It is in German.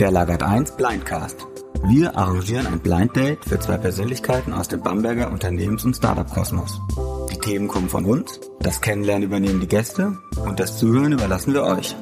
Der Lagert 1 Blindcast. Wir arrangieren ein Blind Date für zwei Persönlichkeiten aus dem Bamberger Unternehmens- und Startup-Kosmos. Die Themen kommen von uns, das Kennenlernen übernehmen die Gäste und das Zuhören überlassen wir euch.